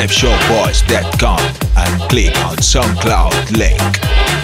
Pepshowboys.com and click on SoundCloud link.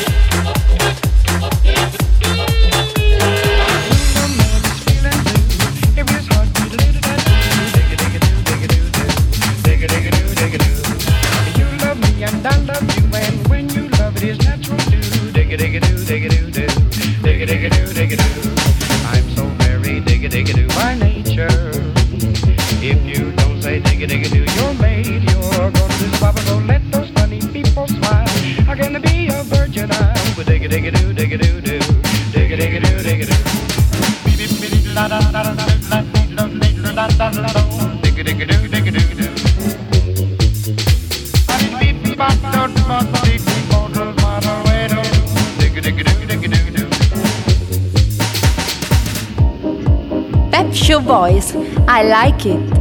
I like it.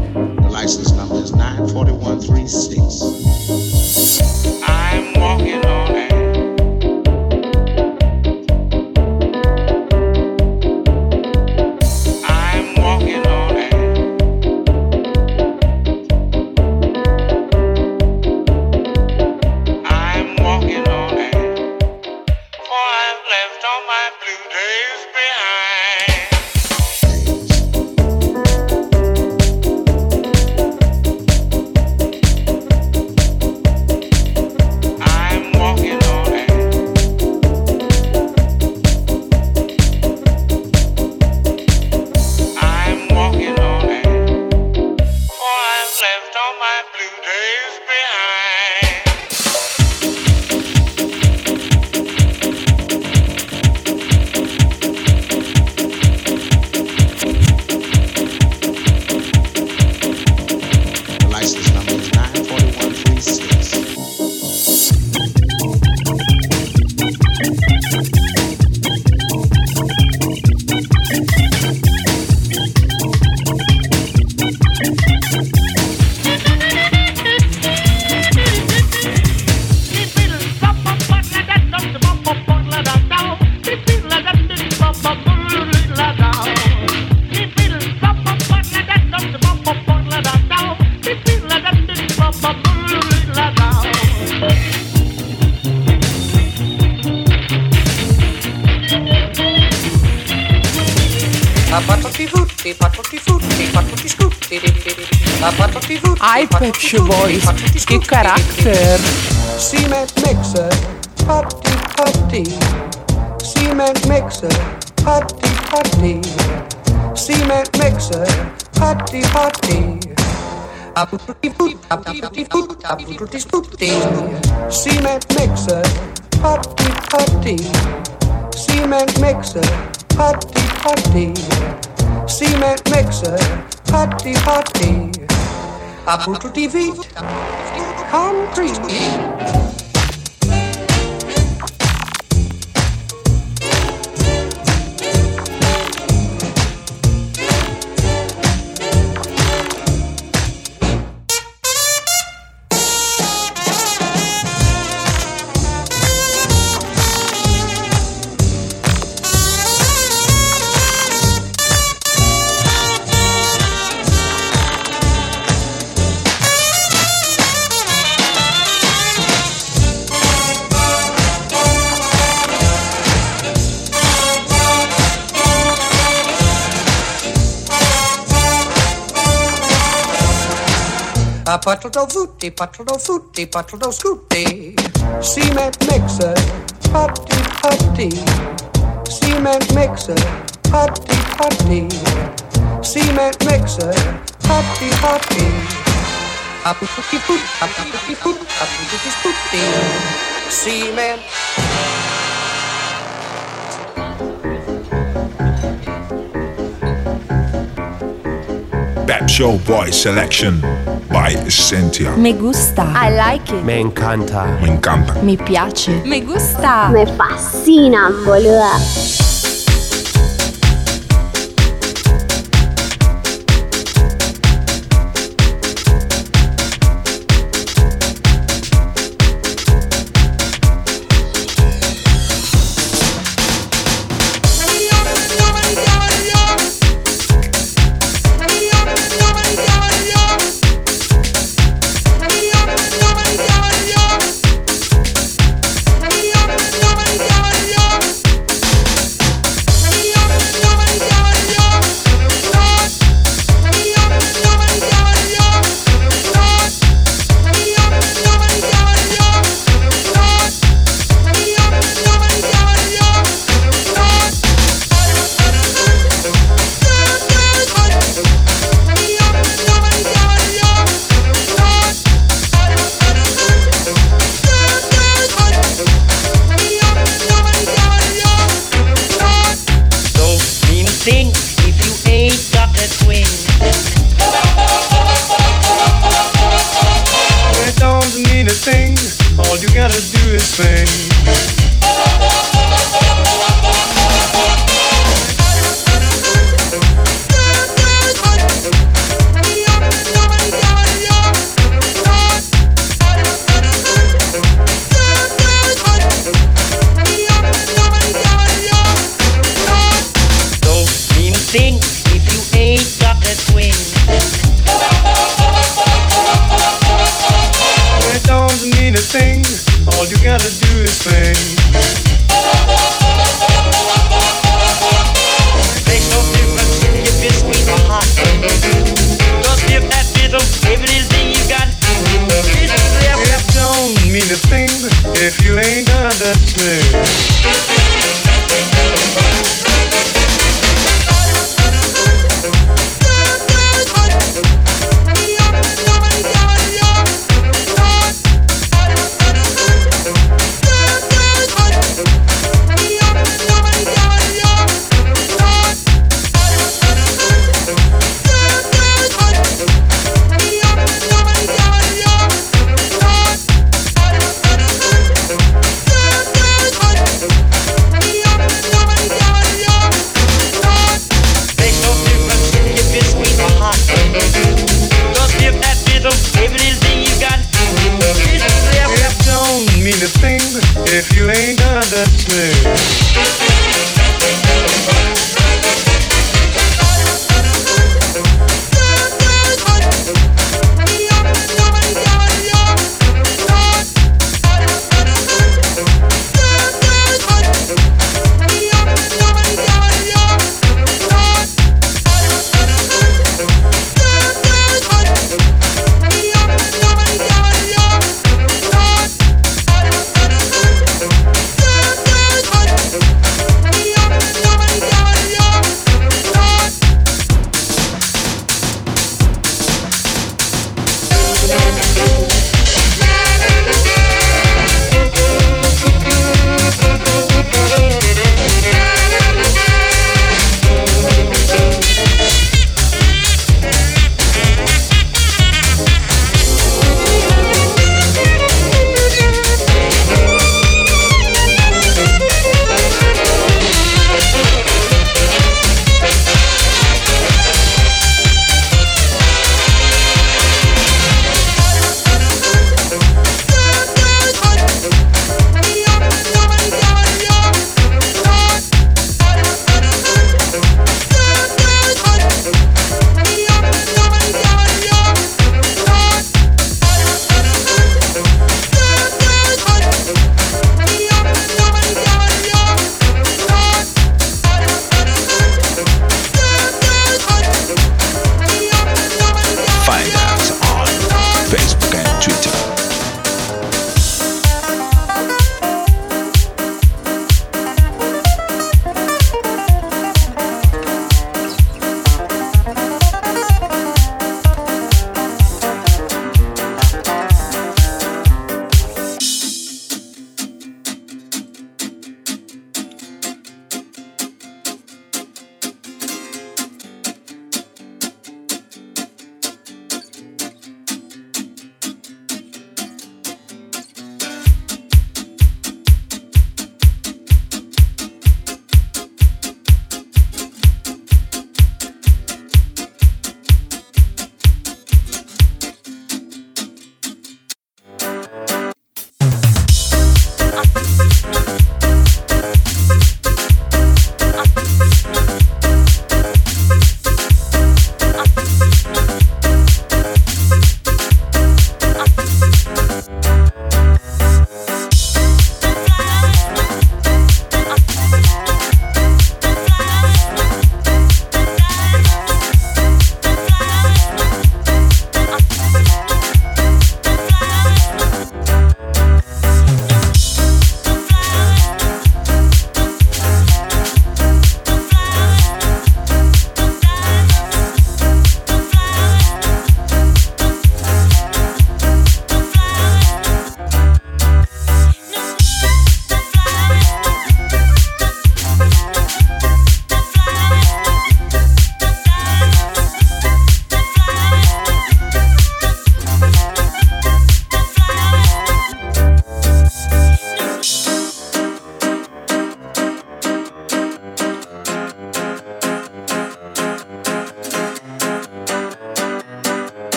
Shop Boys, che carattere! Cement mixer, putty putty. Cement mixer, putty putty. Cement mixer, putty putty. Cement mixer, putty putty. Cement mixer, putty putty. Cement mixer, putty putty. Apputti feet, concrete. A patro futti, patro futti, patro scutti. Cement mixer, putty putty. Cement mixer, putty putty. Cement mixer, putty putty. A putti put, a putti put, a putti sputti. Cement. Pep Show Boys Selection by Essentia. Me gusta. I like it. Me encanta. Me encanta. Mi piace. Me gusta. Me fascina, boluda.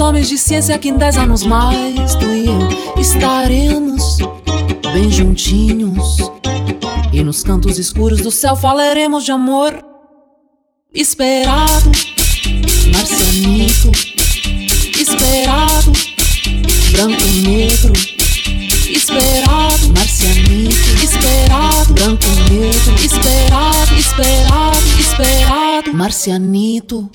Homens de ciência que em dez anos mais tu e eu estaremos bem juntinhos. E nos cantos escuros do céu falaremos de amor. Esperado, marcianito. Esperado, branco e negro. Esperado, marcianito. Esperado, branco e negro. Esperado, esperado, esperado. Marcianito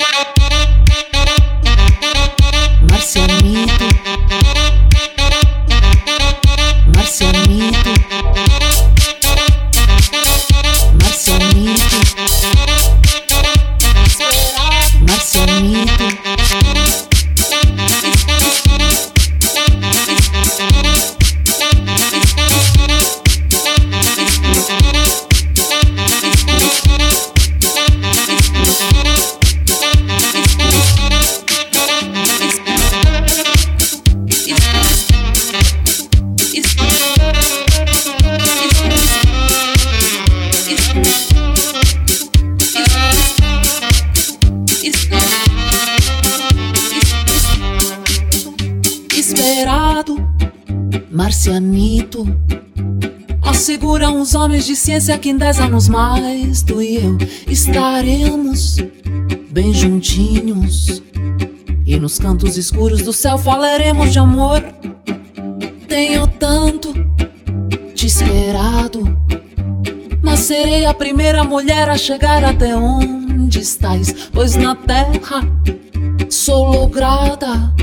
homens de ciência que em dez anos mais tu e eu estaremos bem juntinhos. E nos cantos escuros do céu falaremos de amor. Tenho tanto te esperado, mas serei a primeira mulher a chegar até onde estás, pois na terra sou lograda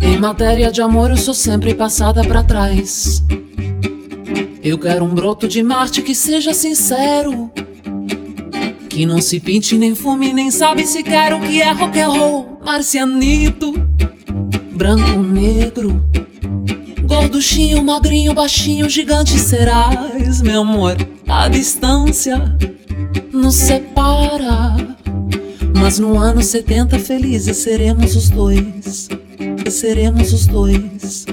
em matéria de amor, eu sou sempre passada para trás. Eu quero um broto de Marte que seja sincero. Que não se pinte, nem fume, nem sabe se quer o que é rock and roll. Marcianito, branco, negro. Gorduchinho, magrinho, baixinho, gigante serás, meu amor. A distância nos separa. Mas no ano 70 felizes seremos os dois seremos os dois.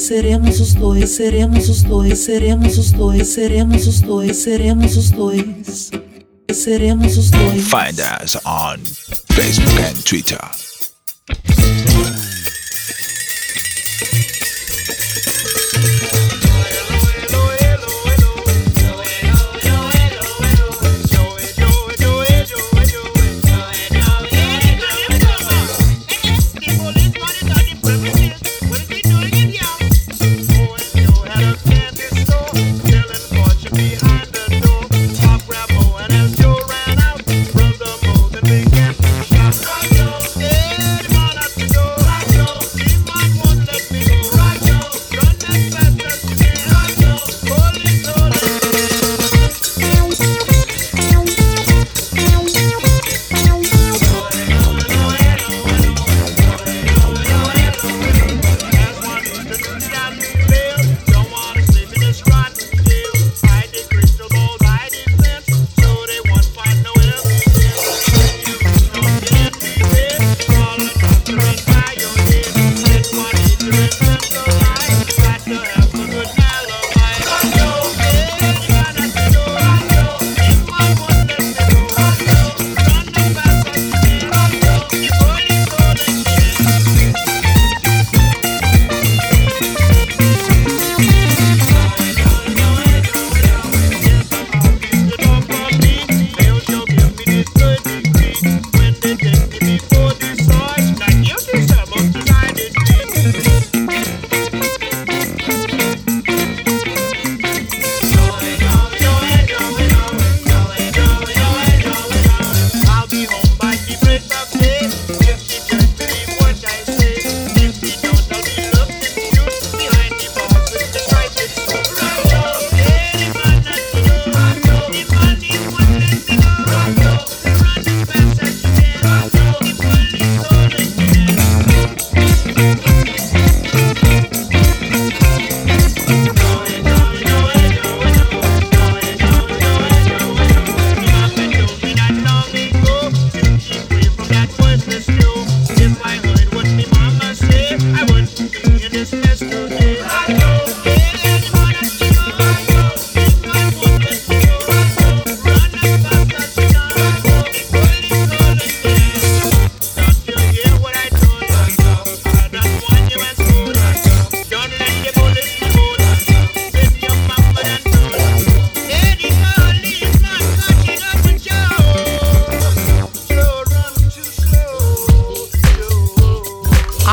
Seremos os dois, seremos os dois, seremos os dois, seremos os dois, seremos os dois. Seremos os dois. Find us on Facebook and Twitter.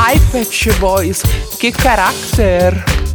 Ai, Pet Boys, que caráter!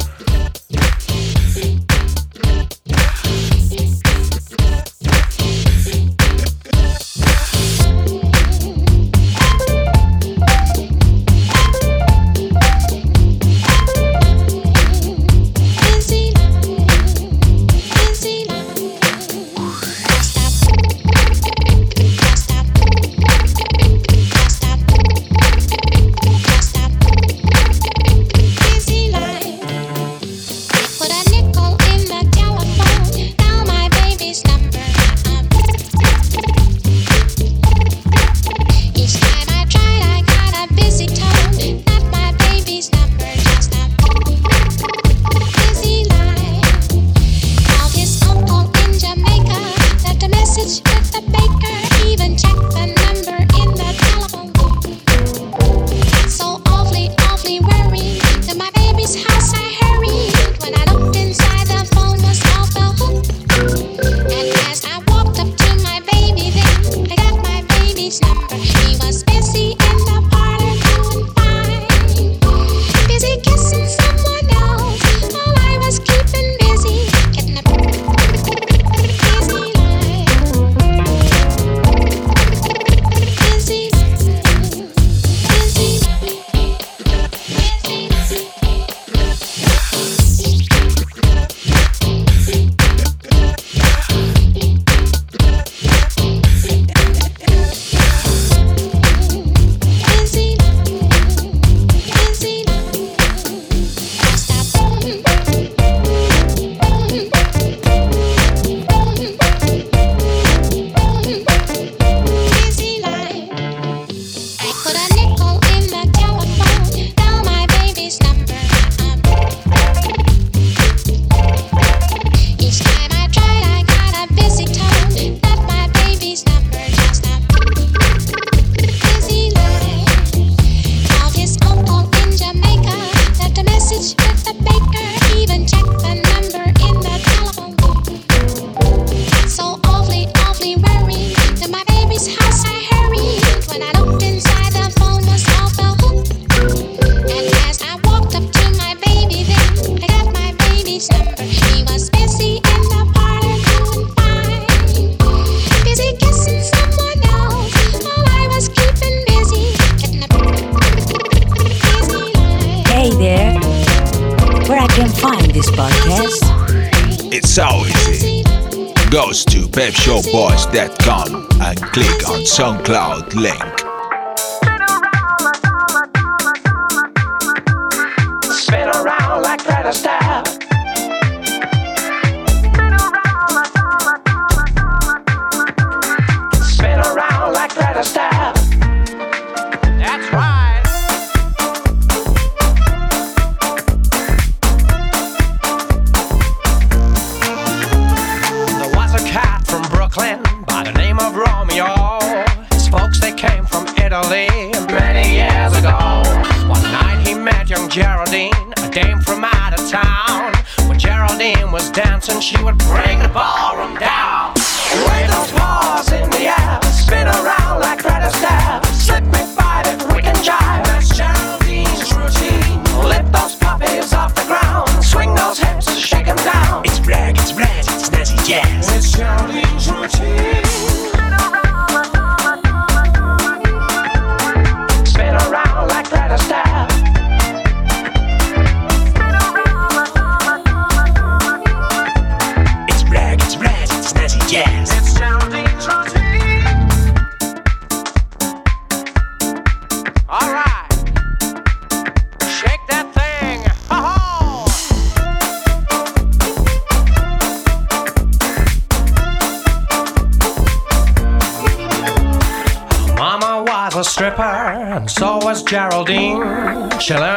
Lane.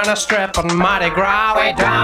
on a strip on Mardi Gras. We dance.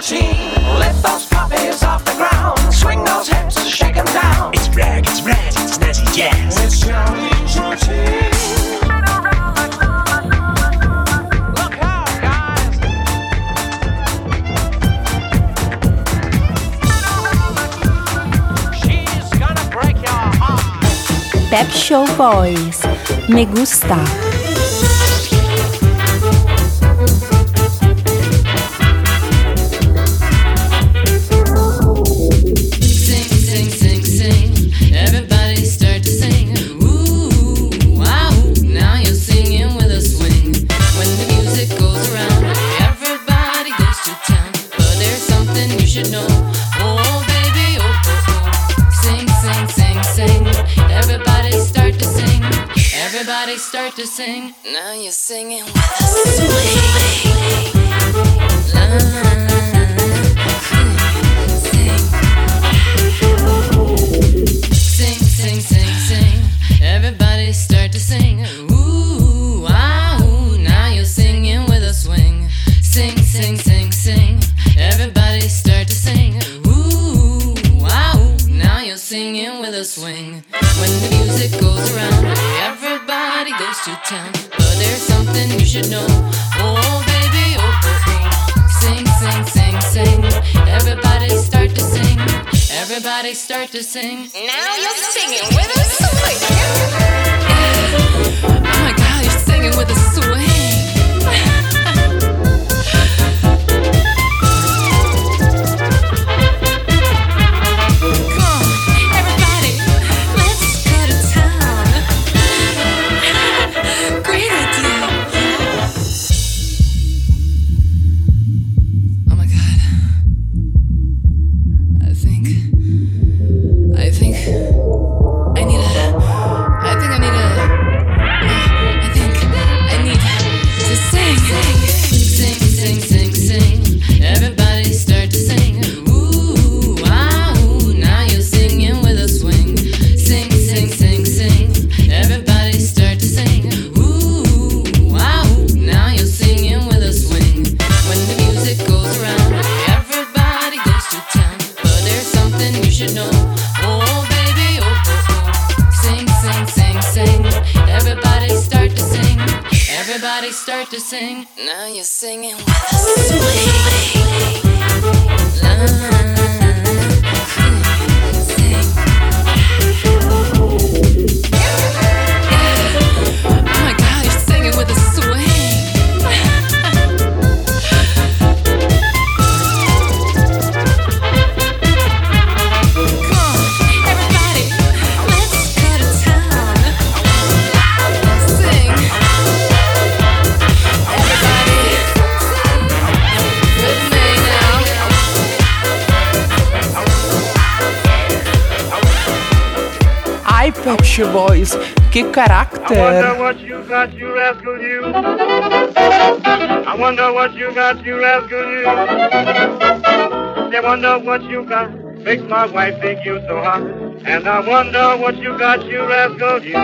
routine. Lift those puppies off the ground. Swing those hips, shake them down. It's rag, it's it's. It's routine. Pep Show Boys. Me gusta. sing. Makes my wife, think you so hot. And I wonder what you got, you rascal, you.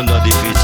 anda difícil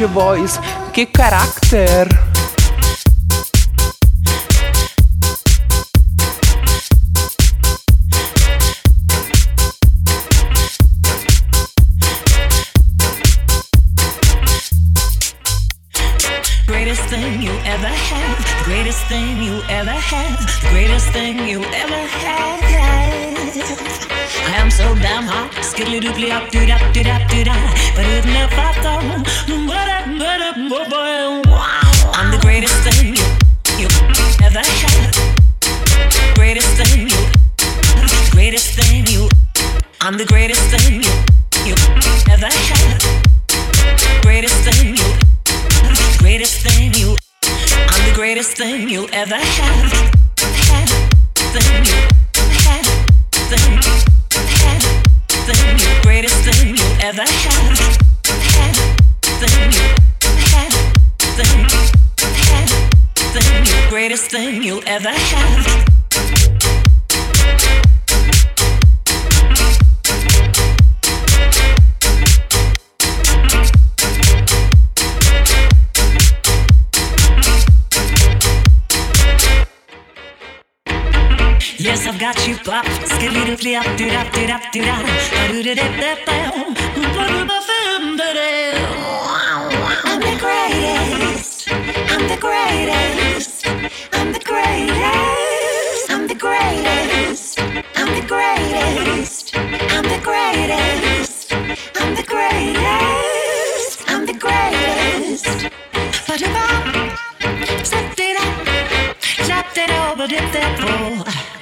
Boys, che carattere! Greatest thing you ever had, greatest thing you ever had. I am so damn hot, skiddly doodly up, doo dap, doo dap, doo da. But if up, boy, boy, wow. I'm the greatest thing you, you ever had. Greatest thing you, greatest thing you. I'm the greatest thing you, you ever had. Greatest thing you greatest thing you I'm the greatest thing you ever had had thing you thing you greatest thing you ever greatest thing you ever had Yes, I've got you pop. Skidly doodly up, dood up, dood up, dood up. I'm the greatest. I'm the greatest. I'm the greatest. I'm the greatest. I'm the greatest. I'm the greatest. I'm the greatest. I'm the greatest. Ba-da-ba. Zap-de-da. Zap-de-da-ba-dip-da-bo. I'm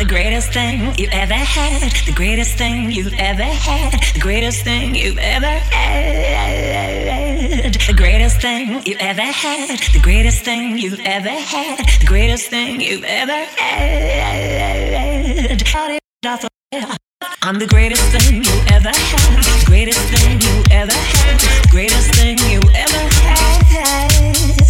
the greatest thing you've ever had, the greatest thing you've ever had, the greatest thing you've ever had, the greatest thing you've ever had, the greatest thing you've ever had, the greatest thing you've ever had. I'm the greatest thing you ever had, the greatest thing you ever had, the greatest thing you ever had.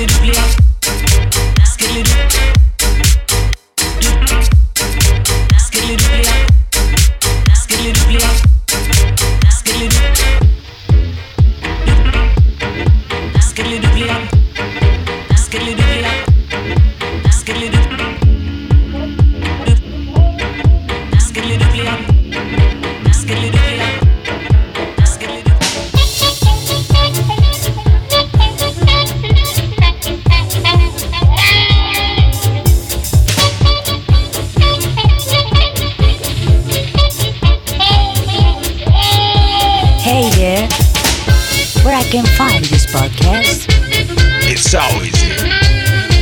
solid place.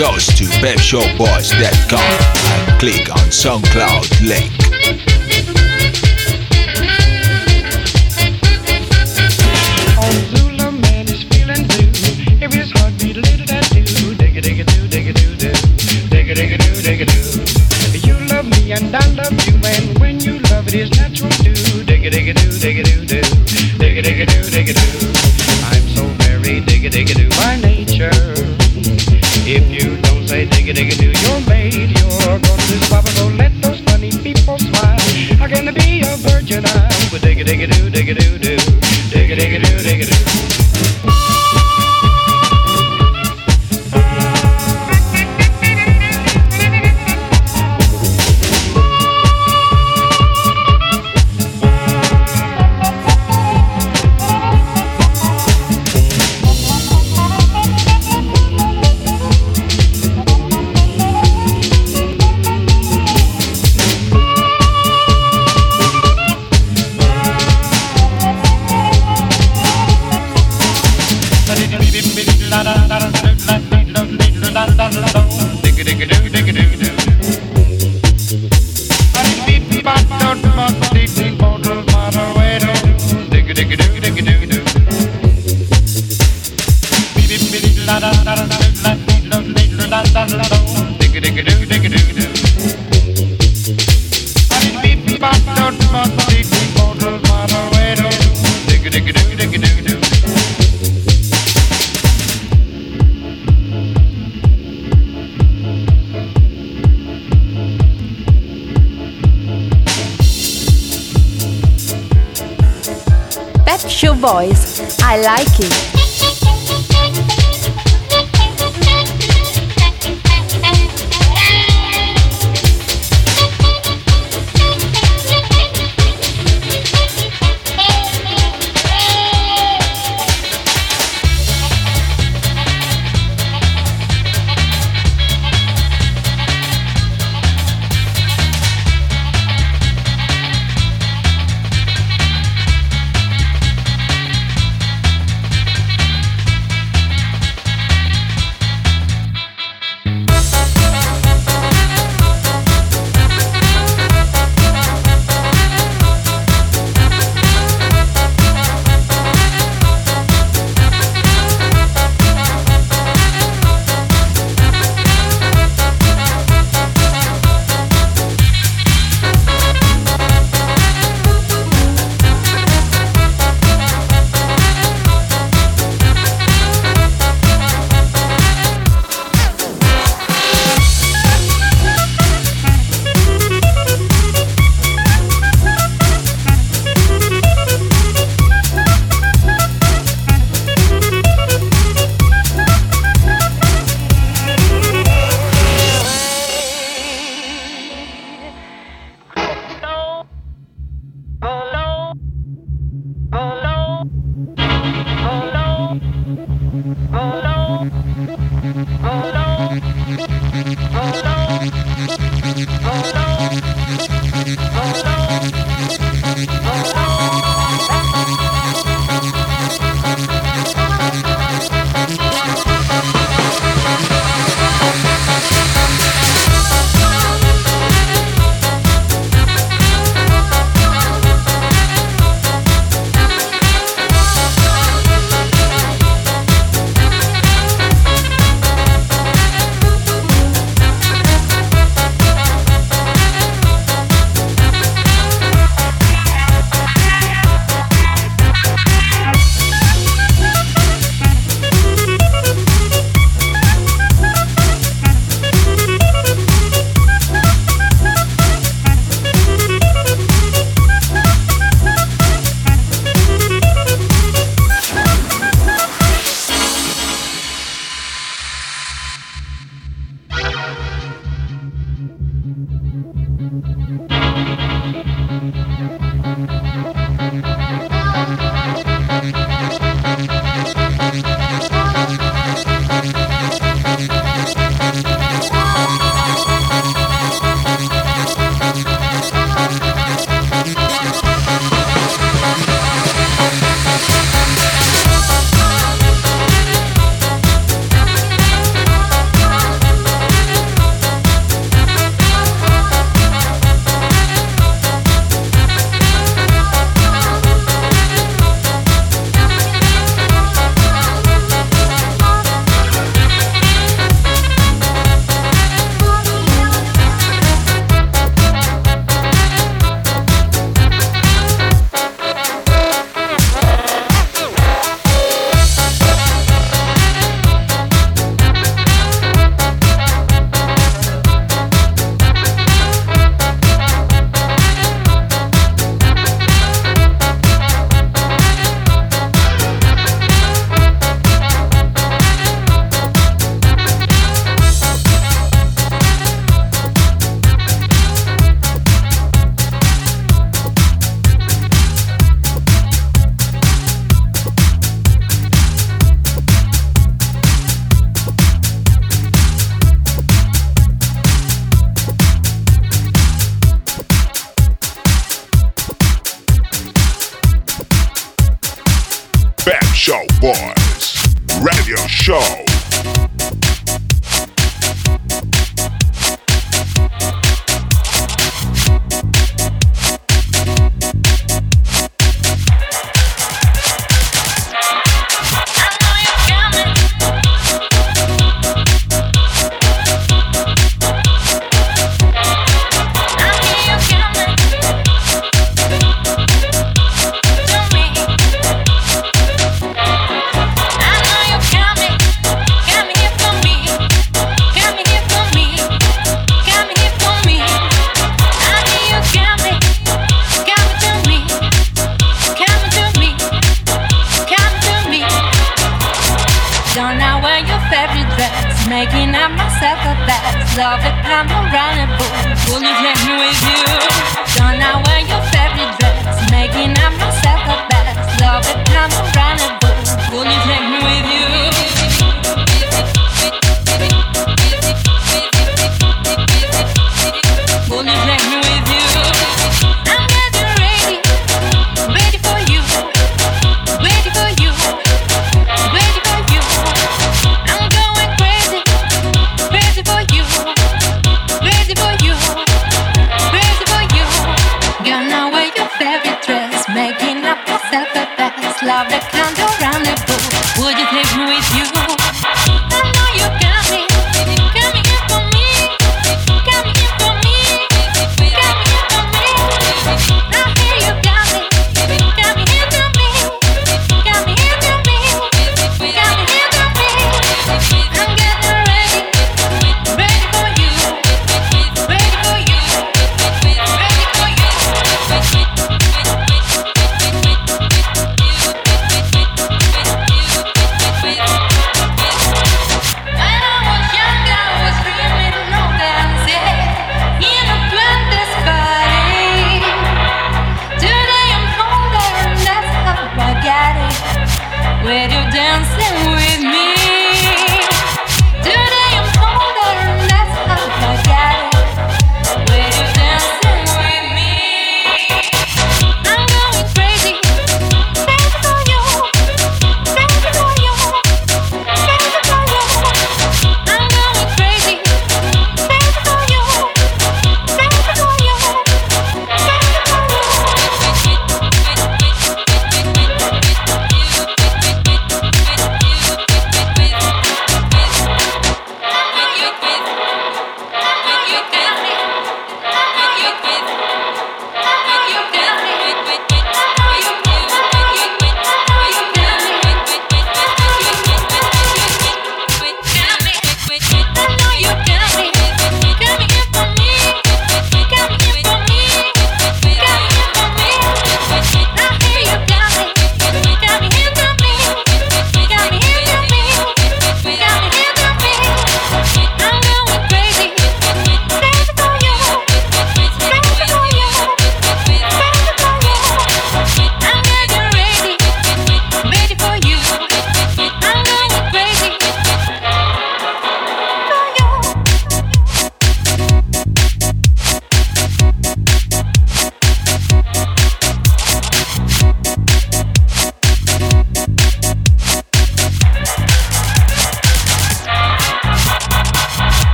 goes to webshowboys.com and click on SoundCloud link. You love me and I love you, and when you love it is natural too. Digga digga do, digga do do, digga digga do, digga do. I'm so very digga digga do. My name be a Show Boys. I like it.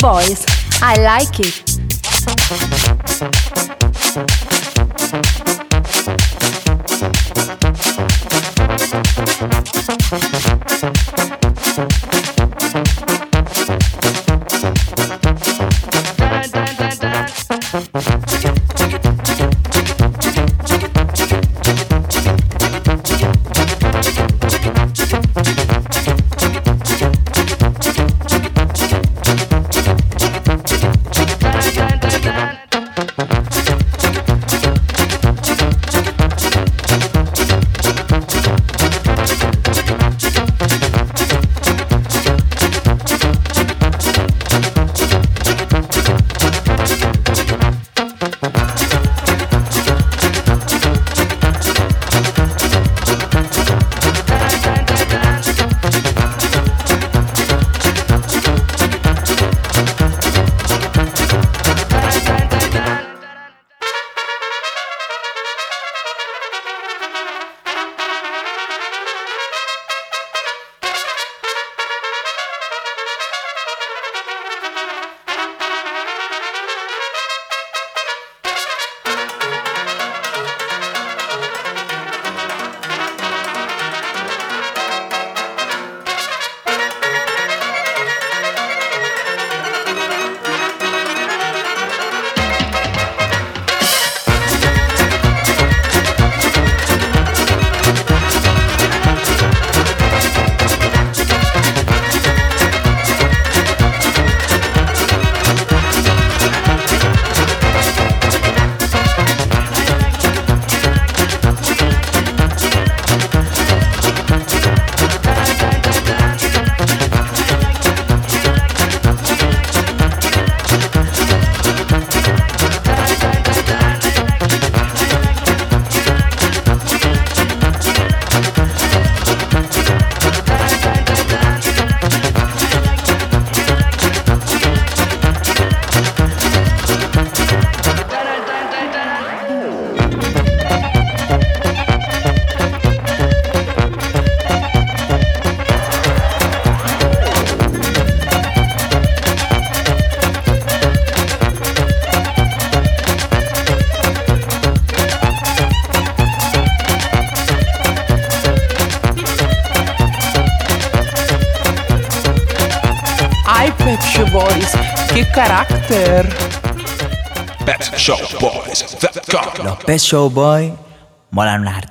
Voice. I like it. Special Boy Molan Nardi.